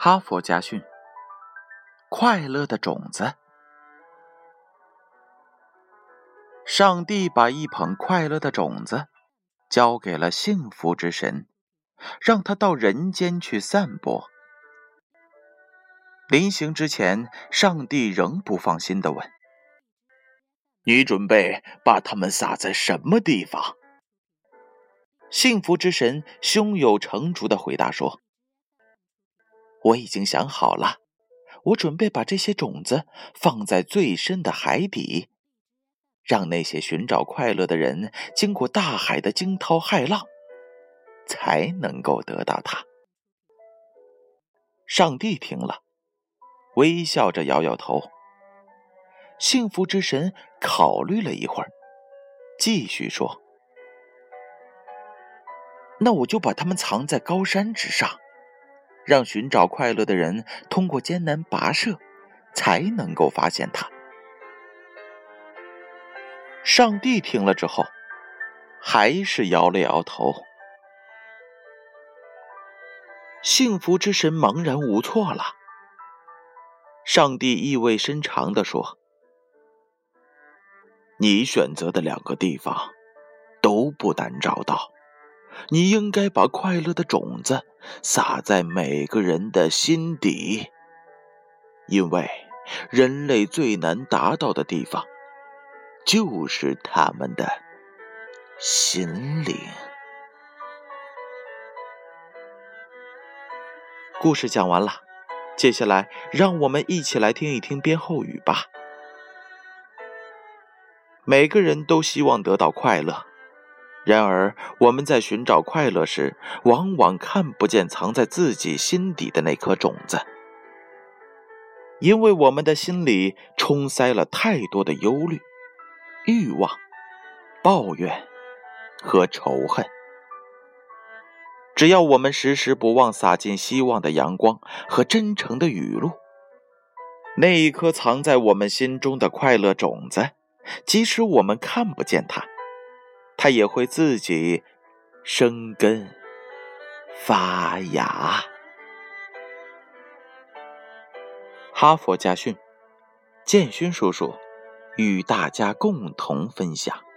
哈佛家训：快乐的种子。上帝把一捧快乐的种子交给了幸福之神，让他到人间去散播。临行之前，上帝仍不放心的问：“你准备把它们撒在什么地方？”幸福之神胸有成竹的回答说。我已经想好了，我准备把这些种子放在最深的海底，让那些寻找快乐的人经过大海的惊涛骇浪，才能够得到它。上帝听了，微笑着摇摇头。幸福之神考虑了一会儿，继续说：“那我就把它们藏在高山之上。”让寻找快乐的人通过艰难跋涉，才能够发现它。上帝听了之后，还是摇了摇头。幸福之神茫然无措了。上帝意味深长的说：“你选择的两个地方，都不难找到。”你应该把快乐的种子撒在每个人的心底，因为人类最难达到的地方，就是他们的心灵。故事讲完了，接下来让我们一起来听一听编后语吧。每个人都希望得到快乐。然而，我们在寻找快乐时，往往看不见藏在自己心底的那颗种子，因为我们的心里充塞了太多的忧虑、欲望、抱怨和仇恨。只要我们时时不忘洒进希望的阳光和真诚的雨露，那一颗藏在我们心中的快乐种子，即使我们看不见它。它也会自己生根发芽。哈佛家训，建勋叔叔与大家共同分享。